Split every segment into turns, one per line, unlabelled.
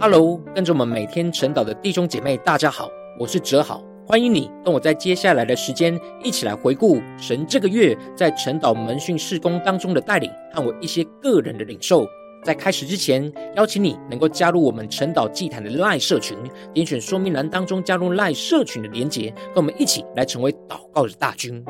Hello，跟着我们每天晨祷的弟兄姐妹，大家好，我是哲豪，欢迎你跟我在接下来的时间一起来回顾神这个月在晨祷门训事工当中的带领和我一些个人的领受。在开始之前，邀请你能够加入我们晨祷祭坛的赖社群，点选说明栏当中加入赖社群的连结，跟我们一起来成为祷告的大军。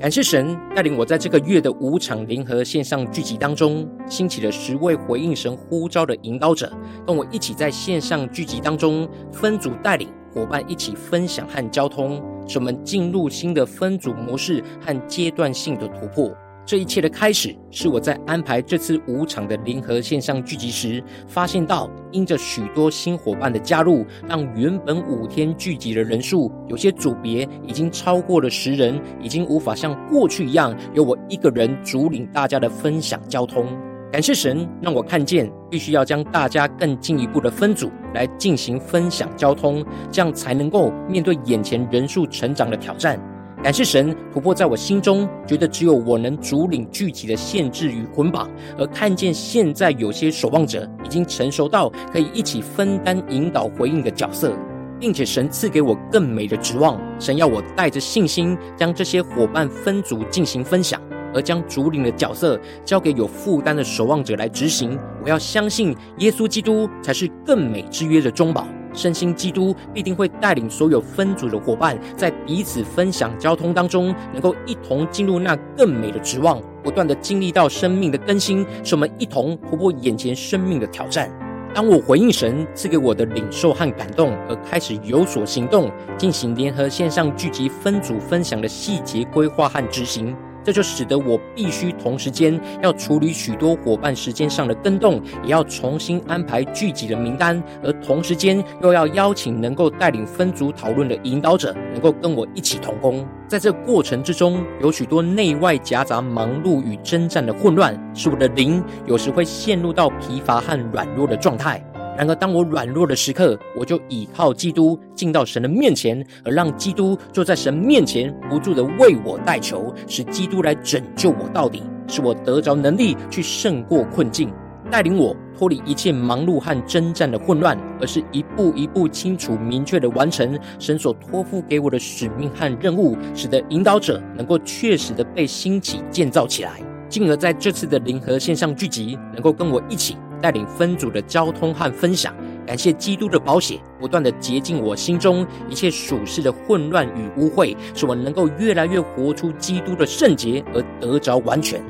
感谢神带领我在这个月的五场联合线上聚集当中，兴起了十位回应神呼召的引导者，跟我一起在线上聚集当中分组带领伙伴一起分享和交通，使我们进入新的分组模式和阶段性的突破。这一切的开始，是我在安排这次五场的联合线上聚集时，发现到因着许多新伙伴的加入，让原本五天聚集的人数，有些组别已经超过了十人，已经无法像过去一样，由我一个人主领大家的分享交通。感谢神，让我看见必须要将大家更进一步的分组来进行分享交通，这样才能够面对眼前人数成长的挑战。感谢神突破在我心中，觉得只有我能主领具体的限制与捆绑，而看见现在有些守望者已经成熟到可以一起分担引导回应的角色，并且神赐给我更美的指望。神要我带着信心将这些伙伴分组进行分享，而将主领的角色交给有负担的守望者来执行。我要相信耶稣基督才是更美之约的中保。圣心基督必定会带领所有分组的伙伴，在彼此分享交通当中，能够一同进入那更美的指望，不断的经历到生命的更新，使我们一同突破眼前生命的挑战。当我回应神赐给我的领受和感动，而开始有所行动，进行联合线上聚集分组分享的细节规划和执行。这就使得我必须同时间要处理许多伙伴时间上的更动，也要重新安排聚集的名单，而同时间又要邀请能够带领分组讨论的引导者，能够跟我一起同工。在这过程之中，有许多内外夹杂忙碌与征战的混乱，使我的灵有时会陷入到疲乏和软弱的状态。然而，当我软弱的时刻，我就倚靠基督进到神的面前，而让基督坐在神面前，不住的为我代求，使基督来拯救我到底，使我得着能力去胜过困境，带领我脱离一切忙碌和征战的混乱，而是一步一步清楚明确的完成神所托付给我的使命和任务，使得引导者能够确实的被兴起建造起来，进而在这次的联合线上聚集，能够跟我一起。带领分组的交通和分享，感谢基督的宝血不断的洁净我心中一切属世的混乱与污秽，使我能够越来越活出基督的圣洁而得着完全。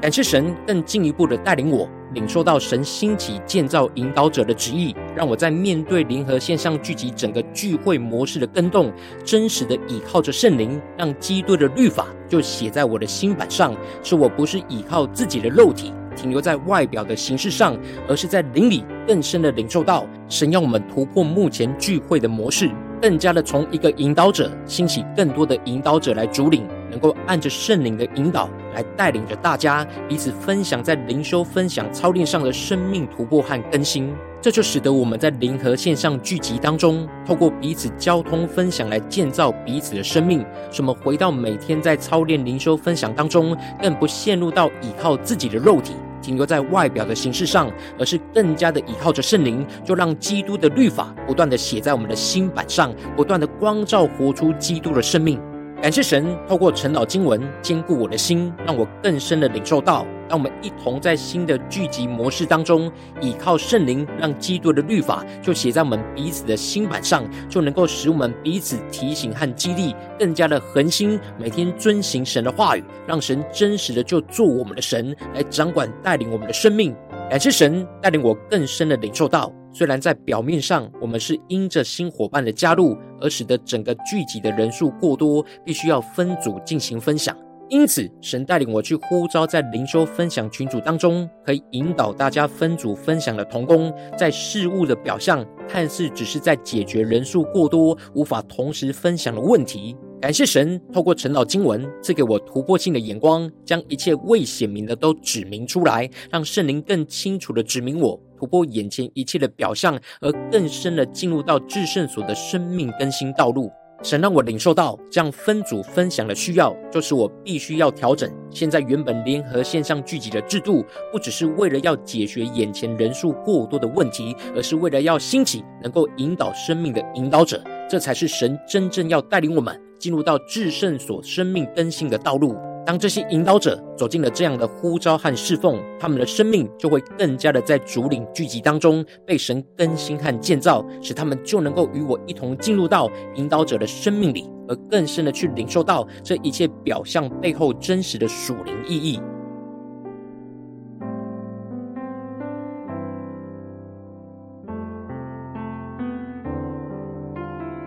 感谢神更进一步的带领我。领受到神兴起建造引导者的旨意，让我在面对联合线上聚集整个聚会模式的更动，真实的倚靠着圣灵，让基督的律法就写在我的心版上，使我不是倚靠自己的肉体，停留在外表的形式上，而是在灵里更深的领受到神要我们突破目前聚会的模式，更加的从一个引导者兴起更多的引导者来主领。能够按着圣灵的引导来带领着大家彼此分享在灵修分享操练上的生命突破和更新，这就使得我们在灵和线上聚集当中，透过彼此交通分享来建造彼此的生命，使我们回到每天在操练灵修分享当中，更不陷入到依靠自己的肉体，停留在外表的形式上，而是更加的依靠着圣灵，就让基督的律法不断的写在我们的心版上，不断的光照活出基督的生命。感谢神透过晨祷经文坚固我的心，让我更深的领受到，让我们一同在新的聚集模式当中，倚靠圣灵，让基督的律法就写在我们彼此的心版上，就能够使我们彼此提醒和激励，更加的恒心，每天遵行神的话语，让神真实的就做我们的神，来掌管带领我们的生命。感谢神带领我更深的领受到。虽然在表面上，我们是因着新伙伴的加入而使得整个聚集的人数过多，必须要分组进行分享。因此，神带领我去呼召在灵修分享群组当中，可以引导大家分组分享的同工，在事物的表象看似只是在解决人数过多无法同时分享的问题。感谢神透过陈老经文赐给我突破性的眼光，将一切未显明的都指明出来，让圣灵更清楚的指明我。突破眼前一切的表象，而更深的进入到至圣所的生命更新道路。神让我领受到这样分组分享的需要，就是我必须要调整现在原本联合线上聚集的制度，不只是为了要解决眼前人数过多的问题，而是为了要兴起能够引导生命的引导者，这才是神真正要带领我们进入到至圣所生命更新的道路。当这些引导者走进了这样的呼召和侍奉，他们的生命就会更加的在主领聚集当中被神更新和建造，使他们就能够与我一同进入到引导者的生命里，而更深的去领受到这一切表象背后真实的属灵意义。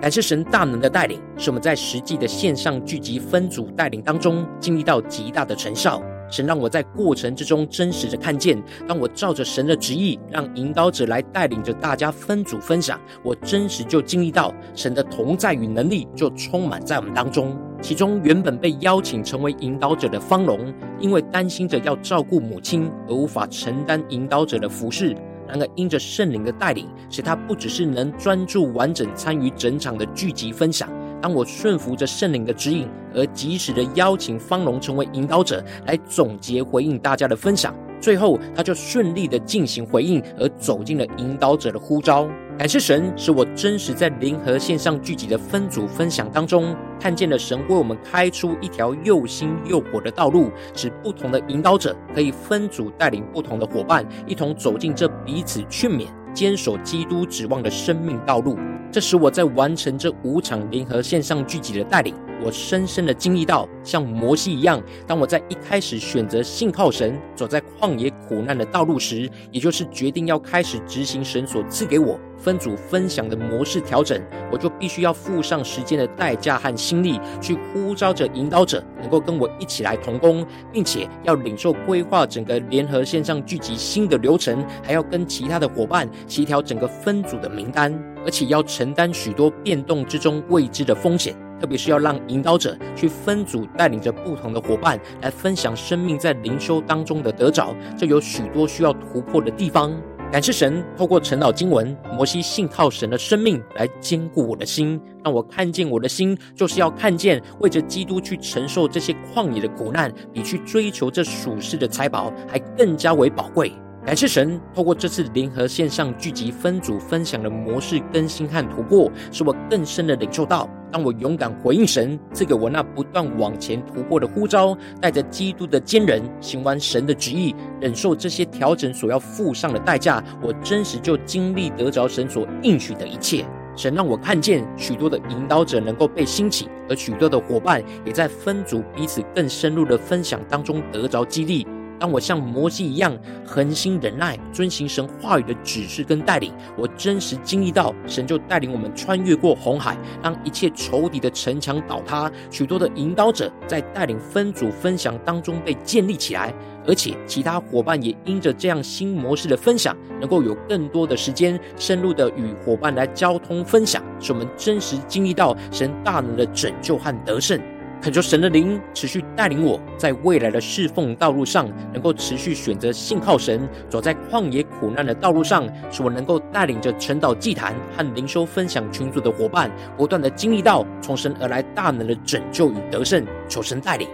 感谢神大能的带领，使我们在实际的线上聚集分组带领当中，经历到极大的成效。神让我在过程之中真实的看见，当我照着神的旨意，让引导者来带领着大家分组分享，我真实就经历到神的同在与能力就充满在我们当中。其中原本被邀请成为引导者的方龙，因为担心着要照顾母亲而无法承担引导者的服事。然而，因着圣灵的带领，使他不只是能专注完整参与整场的聚集分享。当我顺服着圣灵的指引，而及时的邀请方龙成为引导者，来总结回应大家的分享。最后，他就顺利的进行回应，而走进了引导者的呼召。感谢神，使我真实在灵和线上聚集的分组分享当中，看见了神为我们开出一条又新又火的道路，使不同的引导者可以分组带领不同的伙伴，一同走进这彼此劝勉、坚守基督指望的生命道路。这使我在完成这五场联合线上聚集的带领。我深深的经历到，像摩西一样，当我在一开始选择信靠神，走在旷野苦难的道路时，也就是决定要开始执行神所赐给我分组分享的模式调整，我就必须要付上时间的代价和心力，去呼召着引导者能够跟我一起来同工，并且要领受规划整个联合线上聚集新的流程，还要跟其他的伙伴协调整个分组的名单，而且要承担许多变动之中未知的风险。特别是要让引导者去分组带领着不同的伙伴来分享生命在灵修当中的得着，这有许多需要突破的地方。感谢神透过陈老经文，摩西信靠神的生命来坚固我的心，让我看见我的心就是要看见为着基督去承受这些旷野的苦难，比去追求这属世的财宝还更加为宝贵。感谢神，透过这次联合线上聚集分组分享的模式更新和突破，使我更深的领受到，当我勇敢回应神赐给我那不断往前突破的呼召，带着基督的坚韧，行完神的旨意，忍受这些调整所要付上的代价，我真实就经历得着神所应许的一切。神让我看见许多的引导者能够被兴起，而许多的伙伴也在分组彼此更深入的分享当中得着激励。当我像摩西一样恒心忍耐，遵行神话语的指示跟带领，我真实经历到神就带领我们穿越过红海，让一切仇敌的城墙倒塌。许多的引导者在带领分组分享当中被建立起来，而且其他伙伴也因着这样新模式的分享，能够有更多的时间深入的与伙伴来交通分享，使我们真实经历到神大能的拯救和得胜。恳求神的灵持续带领我，在未来的侍奉道路上，能够持续选择信靠神，走在旷野苦难的道路上，使我能够带领着陈岛祭坛和灵修分享群组的伙伴，不断的经历到从神而来大能的拯救与得胜。求神带领，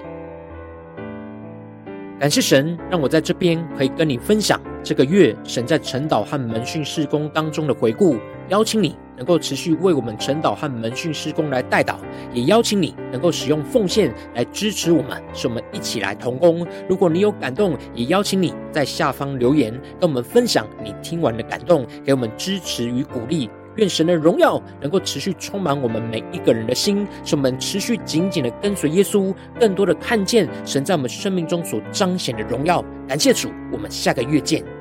感谢神让我在这边可以跟你分享这个月神在陈岛和门训事工当中的回顾，邀请你。能够持续为我们晨祷和门训事工来代祷，也邀请你能够使用奉献来支持我们，使我们一起来同工。如果你有感动，也邀请你在下方留言，跟我们分享你听完的感动，给我们支持与鼓励。愿神的荣耀能够持续充满我们每一个人的心，使我们持续紧紧的跟随耶稣，更多的看见神在我们生命中所彰显的荣耀。感谢主，我们下个月见。